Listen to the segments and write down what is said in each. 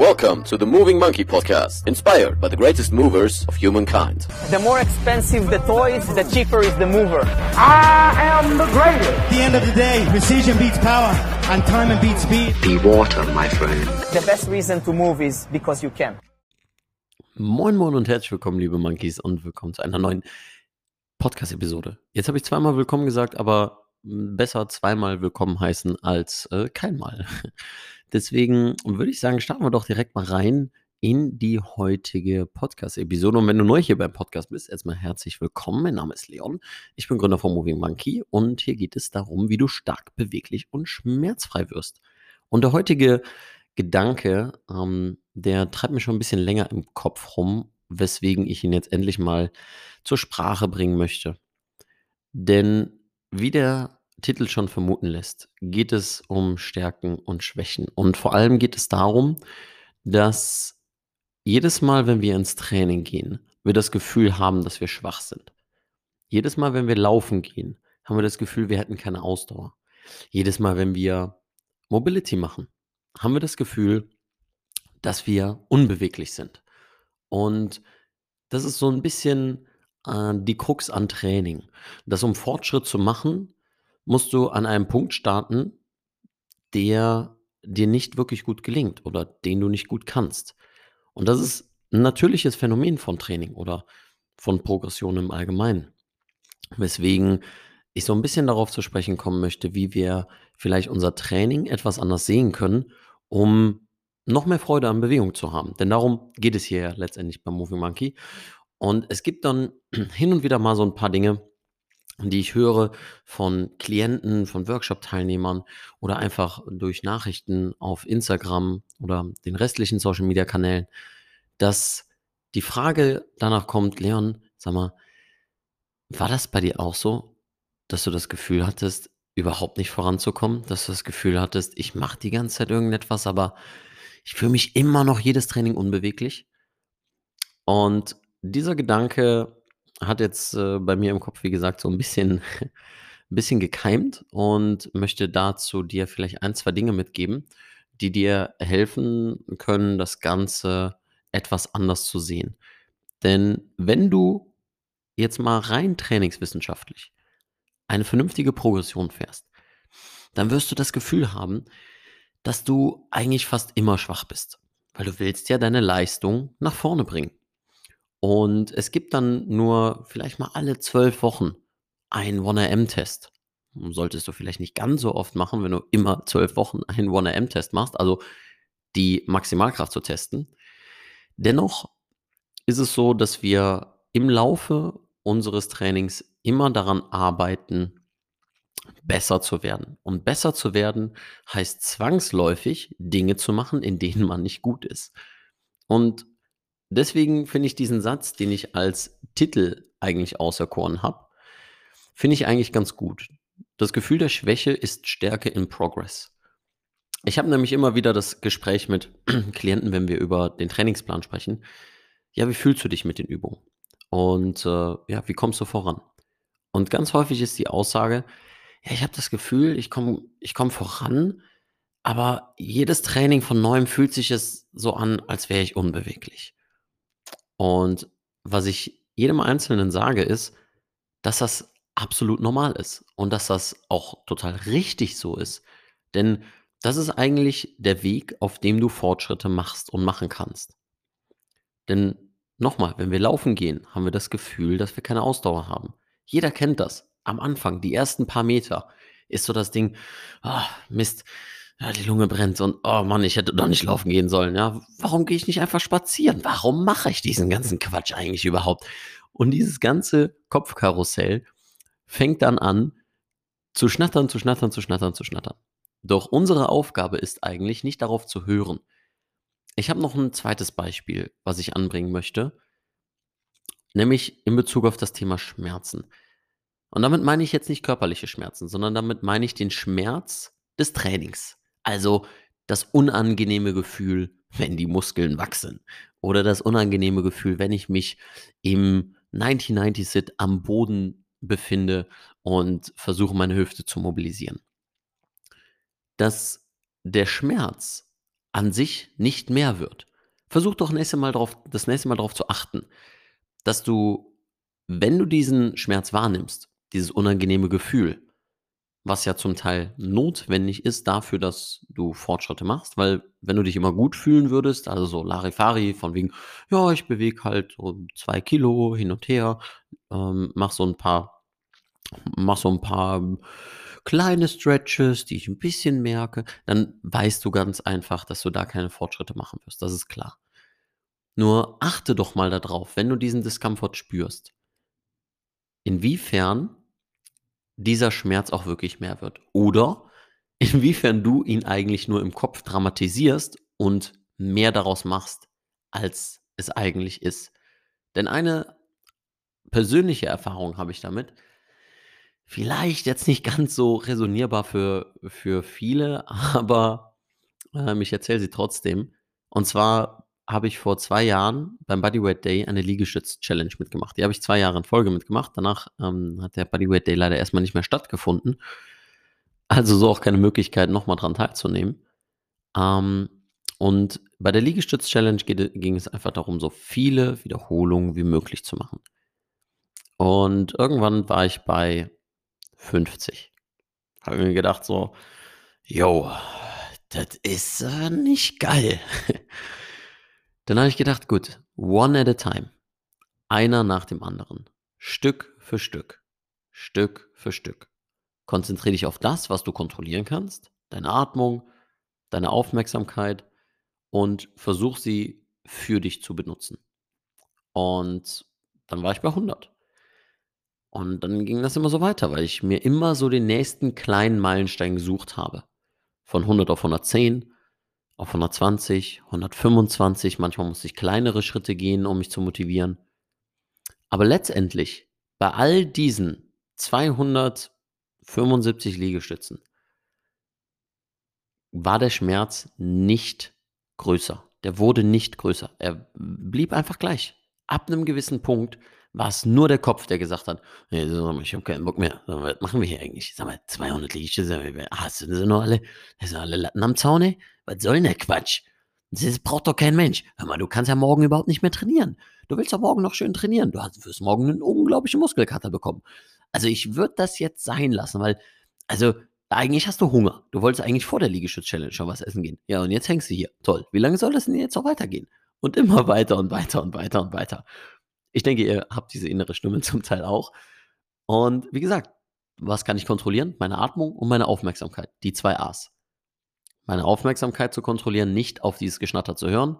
Welcome to the Moving Monkey Podcast, inspired by the greatest movers of humankind. The more expensive the toys, the cheaper is the mover. I am the greatest. At the end of the day, precision beats power, and time beats speed. Be water, my friend. The best reason to move is because you can. Moin Moin und herzlich willkommen, liebe Monkeys, und willkommen zu einer neuen Podcast-Episode. Jetzt habe ich zweimal willkommen gesagt, aber besser zweimal willkommen heißen als äh, keinmal. Deswegen würde ich sagen, starten wir doch direkt mal rein in die heutige Podcast-Episode. Und wenn du neu hier beim Podcast bist, erstmal herzlich willkommen. Mein Name ist Leon. Ich bin Gründer von Moving Monkey und hier geht es darum, wie du stark, beweglich und schmerzfrei wirst. Und der heutige Gedanke, ähm, der treibt mir schon ein bisschen länger im Kopf rum, weswegen ich ihn jetzt endlich mal zur Sprache bringen möchte. Denn wie der Titel schon vermuten lässt, geht es um Stärken und Schwächen. Und vor allem geht es darum, dass jedes Mal, wenn wir ins Training gehen, wir das Gefühl haben, dass wir schwach sind. Jedes Mal, wenn wir laufen gehen, haben wir das Gefühl, wir hätten keine Ausdauer. Jedes Mal, wenn wir Mobility machen, haben wir das Gefühl, dass wir unbeweglich sind. Und das ist so ein bisschen äh, die Krux an Training. Dass um Fortschritt zu machen, musst du an einem Punkt starten, der dir nicht wirklich gut gelingt oder den du nicht gut kannst. Und das ist ein natürliches Phänomen von Training oder von Progression im Allgemeinen. Weswegen ich so ein bisschen darauf zu sprechen kommen möchte, wie wir vielleicht unser Training etwas anders sehen können, um noch mehr Freude an Bewegung zu haben. Denn darum geht es hier letztendlich beim Moving Monkey. Und es gibt dann hin und wieder mal so ein paar Dinge, die ich höre von Klienten, von Workshop-Teilnehmern oder einfach durch Nachrichten auf Instagram oder den restlichen Social-Media-Kanälen, dass die Frage danach kommt, Leon, sag mal, war das bei dir auch so, dass du das Gefühl hattest, überhaupt nicht voranzukommen, dass du das Gefühl hattest, ich mache die ganze Zeit irgendetwas, aber ich fühle mich immer noch jedes Training unbeweglich? Und dieser Gedanke hat jetzt äh, bei mir im Kopf, wie gesagt, so ein bisschen, ein bisschen gekeimt und möchte dazu dir vielleicht ein, zwei Dinge mitgeben, die dir helfen können, das Ganze etwas anders zu sehen. Denn wenn du jetzt mal rein trainingswissenschaftlich eine vernünftige Progression fährst, dann wirst du das Gefühl haben, dass du eigentlich fast immer schwach bist, weil du willst ja deine Leistung nach vorne bringen. Und es gibt dann nur vielleicht mal alle zwölf Wochen einen 1AM-Test. Solltest du vielleicht nicht ganz so oft machen, wenn du immer zwölf Wochen einen 1AM-Test machst, also die Maximalkraft zu testen. Dennoch ist es so, dass wir im Laufe unseres Trainings immer daran arbeiten, besser zu werden. Und besser zu werden heißt zwangsläufig, Dinge zu machen, in denen man nicht gut ist. Und deswegen finde ich diesen Satz, den ich als Titel eigentlich auserkoren habe, finde ich eigentlich ganz gut. Das Gefühl der Schwäche ist Stärke in Progress. Ich habe nämlich immer wieder das Gespräch mit Klienten, wenn wir über den Trainingsplan sprechen. Ja, wie fühlst du dich mit den Übungen? Und äh, ja, wie kommst du voran? Und ganz häufig ist die Aussage, ja, ich habe das Gefühl, ich komme ich komm voran, aber jedes Training von neuem fühlt sich es so an, als wäre ich unbeweglich. Und was ich jedem Einzelnen sage, ist, dass das absolut normal ist und dass das auch total richtig so ist. Denn das ist eigentlich der Weg, auf dem du Fortschritte machst und machen kannst. Denn nochmal, wenn wir laufen gehen, haben wir das Gefühl, dass wir keine Ausdauer haben. Jeder kennt das. Am Anfang, die ersten paar Meter, ist so das Ding, oh, Mist, ja, die Lunge brennt und oh Mann, ich hätte doch nicht laufen gehen sollen. Ja, warum gehe ich nicht einfach spazieren? Warum mache ich diesen ganzen Quatsch eigentlich überhaupt? Und dieses ganze Kopfkarussell fängt dann an zu schnattern, zu schnattern, zu schnattern, zu schnattern. Doch unsere Aufgabe ist eigentlich nicht darauf zu hören. Ich habe noch ein zweites Beispiel, was ich anbringen möchte, nämlich in Bezug auf das Thema Schmerzen. Und damit meine ich jetzt nicht körperliche Schmerzen, sondern damit meine ich den Schmerz des Trainings. Also das unangenehme Gefühl, wenn die Muskeln wachsen. Oder das unangenehme Gefühl, wenn ich mich im 90-90-Sit am Boden befinde und versuche, meine Hüfte zu mobilisieren. Dass der Schmerz an sich nicht mehr wird. Versuch doch nächste Mal drauf, das nächste Mal darauf zu achten, dass du, wenn du diesen Schmerz wahrnimmst, dieses unangenehme Gefühl, was ja zum Teil notwendig ist dafür, dass du Fortschritte machst, weil wenn du dich immer gut fühlen würdest, also so Larifari, von wegen, ja, ich bewege halt so zwei Kilo hin und her, ähm, mach so ein paar, mach so ein paar kleine Stretches, die ich ein bisschen merke, dann weißt du ganz einfach, dass du da keine Fortschritte machen wirst. Das ist klar. Nur achte doch mal darauf, wenn du diesen Discomfort spürst, inwiefern dieser Schmerz auch wirklich mehr wird. Oder inwiefern du ihn eigentlich nur im Kopf dramatisierst und mehr daraus machst, als es eigentlich ist. Denn eine persönliche Erfahrung habe ich damit, vielleicht jetzt nicht ganz so resonierbar für, für viele, aber ähm, ich erzähle sie trotzdem. Und zwar habe ich vor zwei Jahren beim Bodyweight Day eine Liegestütz-Challenge mitgemacht. Die habe ich zwei Jahre in Folge mitgemacht. Danach ähm, hat der Bodyweight Day leider erstmal nicht mehr stattgefunden. Also so auch keine Möglichkeit, nochmal dran teilzunehmen. Ähm, und bei der Liegestütz-Challenge ging es einfach darum, so viele Wiederholungen wie möglich zu machen. Und irgendwann war ich bei 50. Habe mir gedacht so, yo, das ist äh, nicht geil. Dann habe ich gedacht, gut, one at a time. Einer nach dem anderen. Stück für Stück. Stück für Stück. Konzentriere dich auf das, was du kontrollieren kannst. Deine Atmung, deine Aufmerksamkeit und versuch sie für dich zu benutzen. Und dann war ich bei 100. Und dann ging das immer so weiter, weil ich mir immer so den nächsten kleinen Meilenstein gesucht habe. Von 100 auf 110, auf 120, 125. Manchmal musste ich kleinere Schritte gehen, um mich zu motivieren. Aber letztendlich, bei all diesen 275 Liegestützen, war der Schmerz nicht größer. Der wurde nicht größer. Er blieb einfach gleich. Ab einem gewissen Punkt war es nur der Kopf, der gesagt hat, hey, ich habe keinen Bock mehr. Was machen wir hier eigentlich? Sag mal, 200 Liegestütze, hast du sie noch alle? Sind alle Latten am Zaune? Was soll denn der Quatsch? Das braucht doch kein Mensch. Hör mal, du kannst ja morgen überhaupt nicht mehr trainieren. Du willst doch morgen noch schön trainieren. Du wirst morgen einen unglaublichen Muskelkater bekommen. Also ich würde das jetzt sein lassen, weil, also eigentlich hast du Hunger. Du wolltest eigentlich vor der Liegestütz-Challenge schon was essen gehen. Ja, und jetzt hängst du hier. Toll. Wie lange soll das denn jetzt noch weitergehen? Und immer weiter und weiter und weiter und weiter. Ich denke, ihr habt diese innere Stimme zum Teil auch. Und wie gesagt, was kann ich kontrollieren? Meine Atmung und meine Aufmerksamkeit. Die zwei A's. Meine Aufmerksamkeit zu kontrollieren, nicht auf dieses Geschnatter zu hören.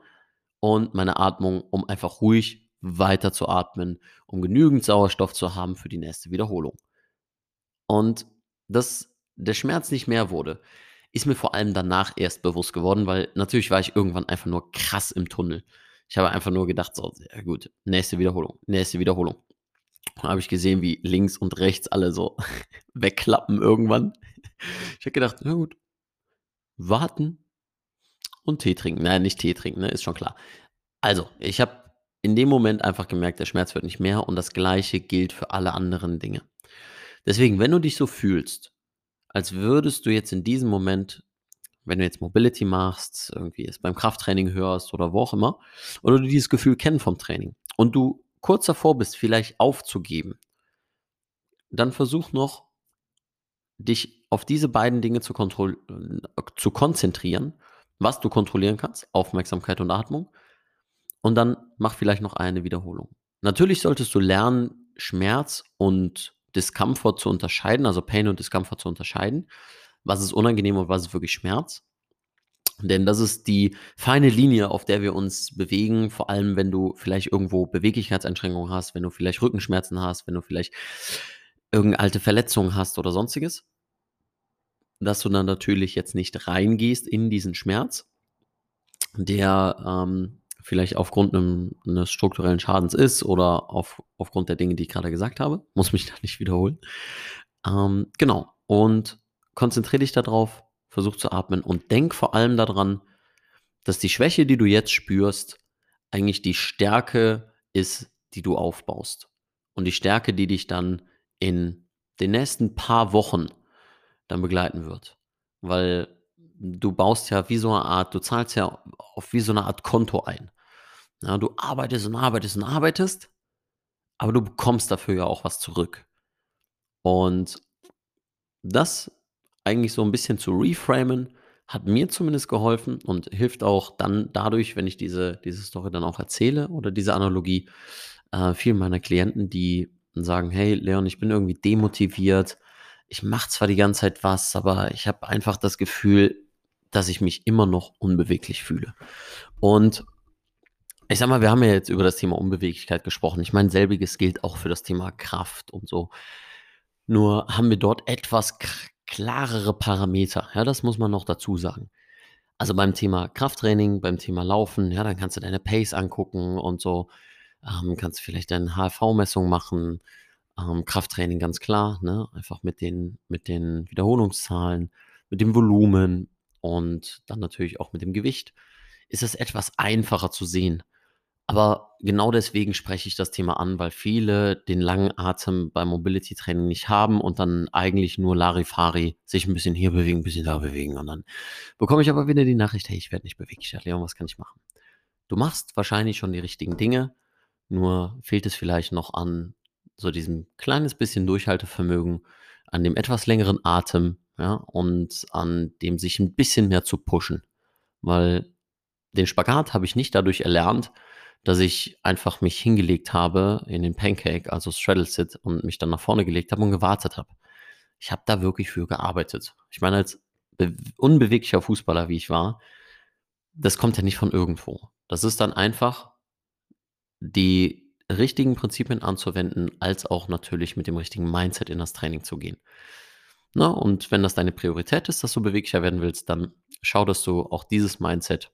Und meine Atmung, um einfach ruhig weiter zu atmen, um genügend Sauerstoff zu haben für die nächste Wiederholung. Und dass der Schmerz nicht mehr wurde, ist mir vor allem danach erst bewusst geworden, weil natürlich war ich irgendwann einfach nur krass im Tunnel. Ich habe einfach nur gedacht, so, ja gut, nächste Wiederholung, nächste Wiederholung. Dann habe ich gesehen, wie links und rechts alle so wegklappen irgendwann. Ich habe gedacht, na gut, warten und Tee trinken. Nein, nicht Tee trinken, ne, ist schon klar. Also, ich habe in dem Moment einfach gemerkt, der Schmerz wird nicht mehr und das Gleiche gilt für alle anderen Dinge. Deswegen, wenn du dich so fühlst, als würdest du jetzt in diesem Moment wenn du jetzt Mobility machst, irgendwie es beim Krafttraining hörst oder wo auch immer, oder du dieses Gefühl kennen vom Training und du kurz davor bist, vielleicht aufzugeben, dann versuch noch, dich auf diese beiden Dinge zu, zu konzentrieren, was du kontrollieren kannst, Aufmerksamkeit und Atmung, und dann mach vielleicht noch eine Wiederholung. Natürlich solltest du lernen, Schmerz und Discomfort zu unterscheiden, also Pain und Discomfort zu unterscheiden was ist unangenehm und was ist wirklich Schmerz. Denn das ist die feine Linie, auf der wir uns bewegen, vor allem wenn du vielleicht irgendwo Beweglichkeitseinschränkungen hast, wenn du vielleicht Rückenschmerzen hast, wenn du vielleicht irgendeine alte Verletzung hast oder sonstiges. Dass du dann natürlich jetzt nicht reingehst in diesen Schmerz, der ähm, vielleicht aufgrund einem, eines strukturellen Schadens ist oder auf, aufgrund der Dinge, die ich gerade gesagt habe. Muss mich da nicht wiederholen. Ähm, genau. Und konzentriere dich darauf, versuch zu atmen und denk vor allem daran, dass die Schwäche, die du jetzt spürst, eigentlich die Stärke ist, die du aufbaust. Und die Stärke, die dich dann in den nächsten paar Wochen dann begleiten wird. Weil du baust ja wie so eine Art, du zahlst ja auf wie so eine Art Konto ein. Ja, du arbeitest und arbeitest und arbeitest, aber du bekommst dafür ja auch was zurück. Und das eigentlich so ein bisschen zu reframen, hat mir zumindest geholfen und hilft auch dann dadurch, wenn ich diese, diese Story dann auch erzähle oder diese Analogie, äh, vielen meiner Klienten, die sagen, hey Leon, ich bin irgendwie demotiviert, ich mache zwar die ganze Zeit was, aber ich habe einfach das Gefühl, dass ich mich immer noch unbeweglich fühle. Und ich sag mal, wir haben ja jetzt über das Thema Unbeweglichkeit gesprochen. Ich meine, selbiges gilt auch für das Thema Kraft und so. Nur haben wir dort etwas klarere Parameter. Ja, das muss man noch dazu sagen. Also beim Thema Krafttraining, beim Thema Laufen, ja, dann kannst du deine Pace angucken und so. Ähm, kannst vielleicht deine HV-Messung machen. Ähm, Krafttraining ganz klar, ne? Einfach mit den, mit den Wiederholungszahlen, mit dem Volumen und dann natürlich auch mit dem Gewicht. Ist es etwas einfacher zu sehen. Aber genau deswegen spreche ich das Thema an, weil viele den langen Atem beim Mobility Training nicht haben und dann eigentlich nur Larifari sich ein bisschen hier bewegen, ein bisschen da bewegen und dann bekomme ich aber wieder die Nachricht, hey, ich werde nicht bewegt. Ich Leon, was kann ich machen? Du machst wahrscheinlich schon die richtigen Dinge, nur fehlt es vielleicht noch an so diesem kleines bisschen Durchhaltevermögen, an dem etwas längeren Atem, ja, und an dem sich ein bisschen mehr zu pushen, weil den Spagat habe ich nicht dadurch erlernt, dass ich einfach mich hingelegt habe in den Pancake, also Straddle Sit, und mich dann nach vorne gelegt habe und gewartet habe. Ich habe da wirklich für gearbeitet. Ich meine, als unbeweglicher Fußballer, wie ich war, das kommt ja nicht von irgendwo. Das ist dann einfach die richtigen Prinzipien anzuwenden, als auch natürlich mit dem richtigen Mindset in das Training zu gehen. Na, und wenn das deine Priorität ist, dass du beweglicher werden willst, dann schau, dass du auch dieses Mindset,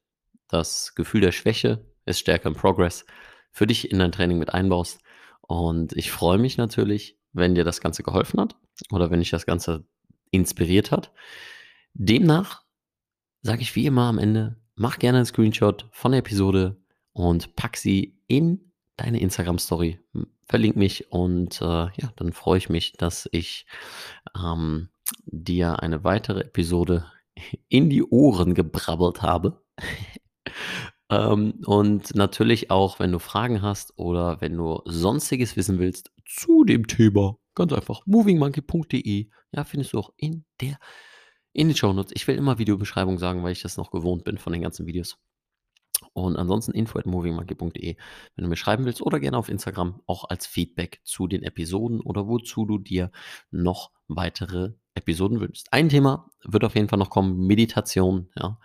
das Gefühl der Schwäche, ist stärker im Progress, für dich in dein Training mit einbaust. Und ich freue mich natürlich, wenn dir das Ganze geholfen hat oder wenn dich das Ganze inspiriert hat. Demnach sage ich wie immer am Ende, mach gerne einen Screenshot von der Episode und pack sie in deine Instagram-Story. Verlink mich und äh, ja, dann freue ich mich, dass ich ähm, dir eine weitere Episode in die Ohren gebrabbelt habe. Ähm, und natürlich auch, wenn du Fragen hast oder wenn du sonstiges wissen willst zu dem Thema, ganz einfach movingmonkey.de. Ja, findest du auch in der in den Shownotes. Ich will immer Videobeschreibung sagen, weil ich das noch gewohnt bin von den ganzen Videos. Und ansonsten info at movingmonkey.de, wenn du mir schreiben willst oder gerne auf Instagram auch als Feedback zu den Episoden oder wozu du dir noch weitere Episoden wünschst. Ein Thema wird auf jeden Fall noch kommen, Meditation. Ja,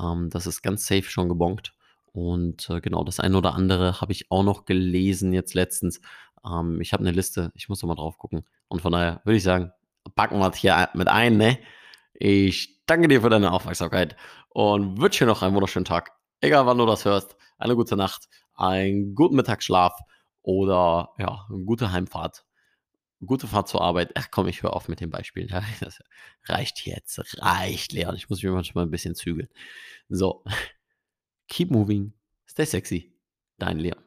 ähm, das ist ganz safe schon gebongt. Und äh, genau, das eine oder andere habe ich auch noch gelesen jetzt letztens. Ähm, ich habe eine Liste, ich muss noch mal drauf gucken. Und von daher würde ich sagen, packen wir es hier mit ein, ne? Ich danke dir für deine Aufmerksamkeit und wünsche dir noch einen wunderschönen Tag. Egal wann du das hörst, eine gute Nacht, einen guten Mittagsschlaf oder ja, eine gute Heimfahrt. Gute Fahrt zur Arbeit. Ach komm, ich höre auf mit den Beispielen. Das reicht jetzt, reicht, Leon. Ich muss mich manchmal ein bisschen zügeln. So. Keep moving. Stay sexy. Dein Leon.